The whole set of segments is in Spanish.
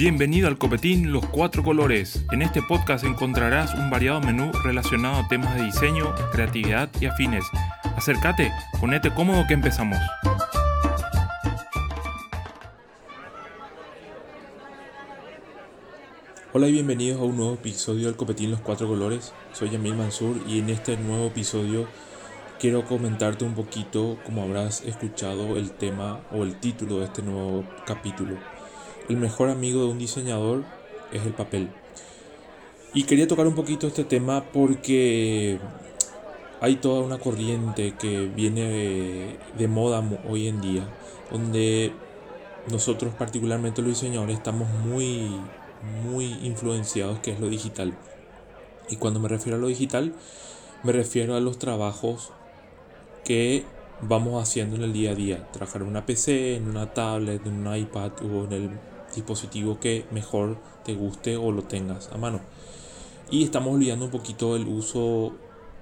Bienvenido al Copetín Los Cuatro Colores. En este podcast encontrarás un variado menú relacionado a temas de diseño, creatividad y afines. Acércate, ponete cómodo que empezamos. Hola y bienvenidos a un nuevo episodio del Copetín Los Cuatro Colores. Soy Yamil Mansur y en este nuevo episodio quiero comentarte un poquito, como habrás escuchado, el tema o el título de este nuevo capítulo el mejor amigo de un diseñador es el papel. Y quería tocar un poquito este tema porque hay toda una corriente que viene de, moda hoy en día, donde nosotros particularmente los diseñadores estamos muy, muy influenciados, que es lo digital. Y cuando me refiero a lo digital, me refiero a los trabajos que vamos haciendo en el día a día. Trabajar en una PC, en una tablet, en un iPad o en el dispositivo que mejor te guste o lo tengas a mano. Y estamos olvidando un poquito el uso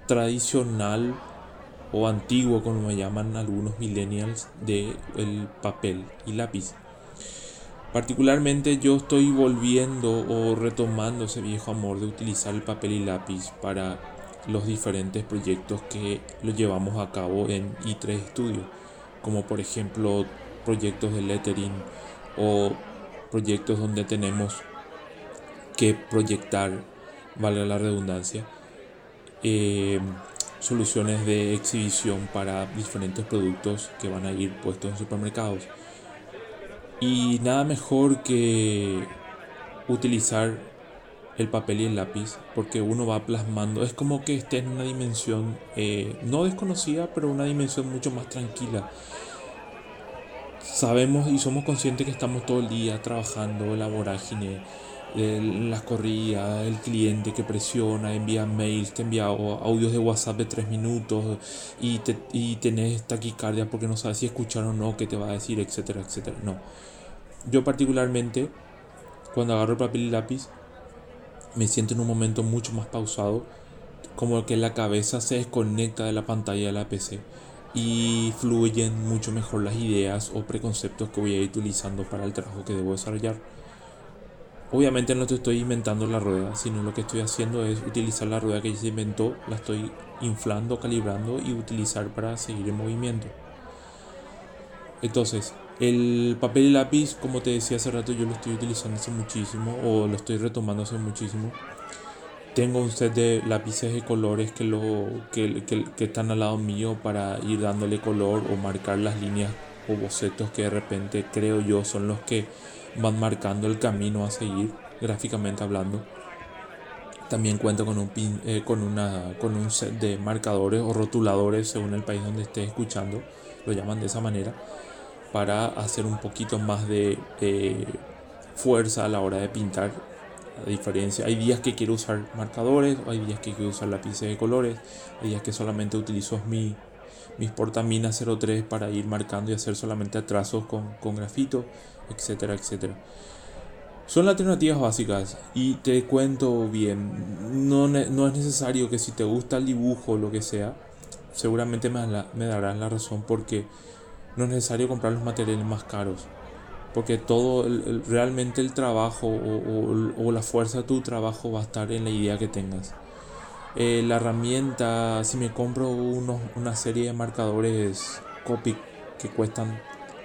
tradicional o antiguo, como me llaman algunos millennials, de el papel y lápiz. Particularmente yo estoy volviendo o retomando ese viejo amor de utilizar el papel y lápiz para los diferentes proyectos que lo llevamos a cabo en i3 Studio, como por ejemplo proyectos de lettering o proyectos donde tenemos que proyectar, vale la redundancia, eh, soluciones de exhibición para diferentes productos que van a ir puestos en supermercados. Y nada mejor que utilizar el papel y el lápiz porque uno va plasmando, es como que esté en una dimensión eh, no desconocida, pero una dimensión mucho más tranquila sabemos y somos conscientes que estamos todo el día trabajando la vorágine, las corridas, el cliente que presiona, envía mails, te envía audios de WhatsApp de 3 minutos y, te, y tenés taquicardia porque no sabes si escuchar o no, qué te va a decir, etcétera, etcétera. No. Yo particularmente, cuando agarro el papel y lápiz, me siento en un momento mucho más pausado, como que la cabeza se desconecta de la pantalla de la PC y fluyen mucho mejor las ideas o preconceptos que voy a ir utilizando para el trabajo que debo desarrollar. Obviamente no te estoy inventando la rueda, sino lo que estoy haciendo es utilizar la rueda que ya se inventó, la estoy inflando, calibrando y utilizar para seguir en movimiento. Entonces, el papel y lápiz, como te decía hace rato, yo lo estoy utilizando hace muchísimo o lo estoy retomando hace muchísimo tengo un set de lápices de colores que, lo, que, que, están al lado mío para ir dándole color o marcar las líneas o bocetos que de repente creo yo son los que van marcando el camino a seguir gráficamente hablando. También cuento con un, eh, con, una, con un set de marcadores o rotuladores según el país donde esté escuchando, lo llaman de esa manera, para hacer un poquito más de fuerza a la hora de pintar la diferencia. Hay días que quiero usar marcadores, hay días que quiero usar lápices de colores, hay días que solamente utilizo mi, mis portaminas 03 para ir marcando y hacer solamente trazos con, con grafito, etcétera, etcétera. Son las alternativas básicas y te cuento bien, no, no es necesario que si te gusta el dibujo o lo que sea, seguramente me, me darás la razón porque no es necesario comprar los materiales más caros porque todo realmente el trabajo o, la fuerza de tu trabajo va a estar en la idea que tengas. Eh, la herramienta, si me compro una serie de marcadores Copic que cuestan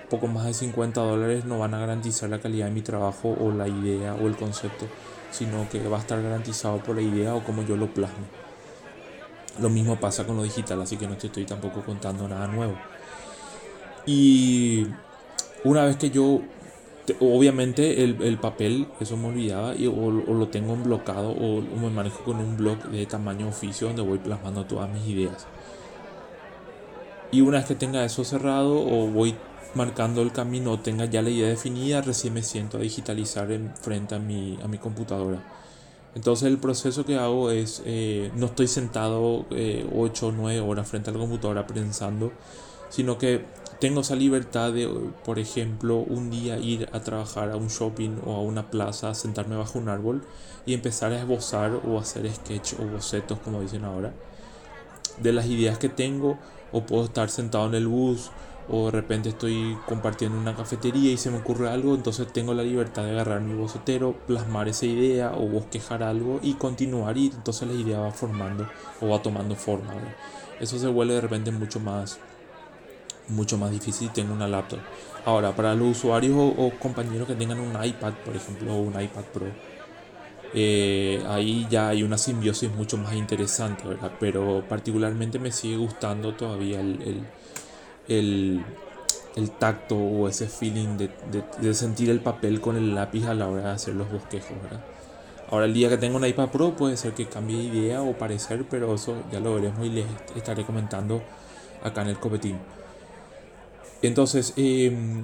poco más de 50 dólares, no van a garantizar la calidad de mi trabajo o la idea o el concepto, sino que va a estar garantizado por la idea o como yo lo plasmo. Lo mismo pasa con lo digital, así que no te estoy tampoco contando nada nuevo. Y una vez que yo, obviamente el, papel, eso me olvidaba, y, o, lo tengo en bloqueado o, me manejo con un blog de tamaño oficio donde voy plasmando todas mis ideas. Y una vez que tenga eso cerrado o voy marcando el camino, tenga ya la idea definida, recién me siento a digitalizar en, frente a mi, a mi computadora. Entonces el proceso que hago es, eh, no estoy sentado 8 o 9 horas frente a la computadora pensando, sino que tengo esa libertad de, por ejemplo, un día ir a trabajar a un shopping o a una plaza, sentarme bajo un árbol y empezar a esbozar o hacer sketch o bocetos, como dicen ahora, de las ideas que tengo, o puedo estar sentado en el bus o de repente estoy compartiendo una cafetería y se me ocurre algo, entonces tengo la libertad de agarrar mi bocetero, plasmar esa idea o bosquejar algo y continuar y entonces la idea va formando o va tomando forma. Eso se vuelve de repente mucho más mucho más difícil tengo una laptop. Ahora, para los usuarios o, compañeros que tengan un iPad, por ejemplo, o un iPad Pro, eh, ahí ya hay una simbiosis mucho más interesante, ¿verdad? Pero particularmente me sigue gustando todavía el, el, el, tacto o ese feeling de, de, sentir el papel con el lápiz a la hora de hacer los bosquejos, ¿verdad? Ahora el día que tengo un iPad Pro puede ser que cambie de idea o parecer, pero eso ya lo veremos y les estaré comentando acá en el copetín. Entonces, em,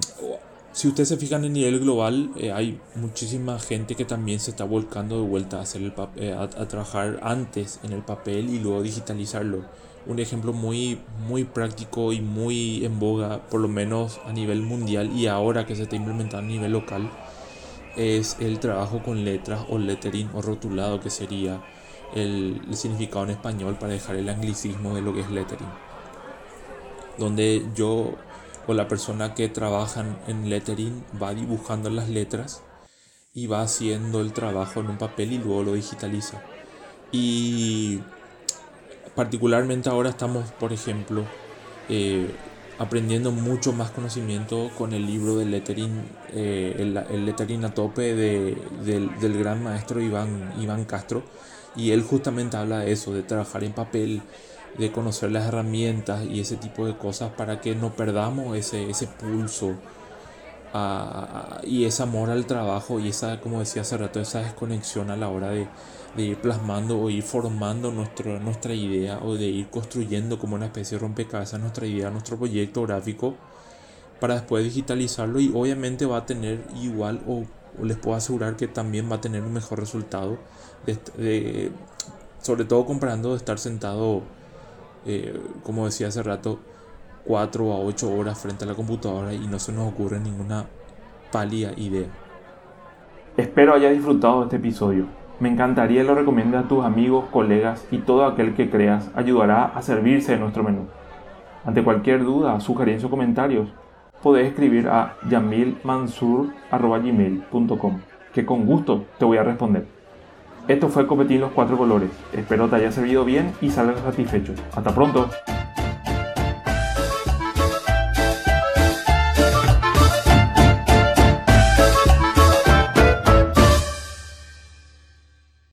si ustedes se fijan en nivel global, eh, hay muchísima gente que también se está volcando de vuelta a, hacer el eh, a, trabajar antes en el papel y luego digitalizarlo. Un ejemplo muy, muy práctico y muy en boga, por lo menos a nivel mundial y ahora que se está implementando a nivel local, es el trabajo con letras o lettering o rotulado, que sería el, el significado en español para dejar el anglicismo de lo que es lettering. Donde yo o la persona que trabaja en lettering va dibujando las letras y va haciendo el trabajo en un papel y luego lo digitaliza. Y particularmente ahora estamos, por ejemplo, eh, aprendiendo mucho más conocimiento con el libro de lettering, eh, el, lettering a tope de, del, del, gran maestro Iván, Iván Castro. Y él justamente habla de eso, de trabajar en papel, de conocer las herramientas y ese tipo de cosas para que no perdamos ese, ese pulso y ese amor al trabajo y esa, como decía hace rato, esa desconexión a la hora de, de ir plasmando o ir formando nuestro, nuestra idea o de ir construyendo como una especie de rompecabezas nuestra idea, nuestro proyecto gráfico para después digitalizarlo y obviamente va a tener igual o, les puedo asegurar que también va a tener un mejor resultado de, sobre todo comparando de estar sentado eh, como decía hace rato, 4 a 8 horas frente a la computadora y no se nos ocurre ninguna pálida idea. Espero hayas disfrutado de este episodio. Me encantaría lo recomiendes a tus amigos, colegas y todo aquel que creas ayudará a servirse de nuestro menú. Ante cualquier duda, sugerencia o comentarios, podés escribir a yamilmansur.gmail.com que con gusto te voy a responder. Esto fue Copetín los Cuatro Colores. Espero te haya servido bien y salgas satisfecho. Hasta pronto.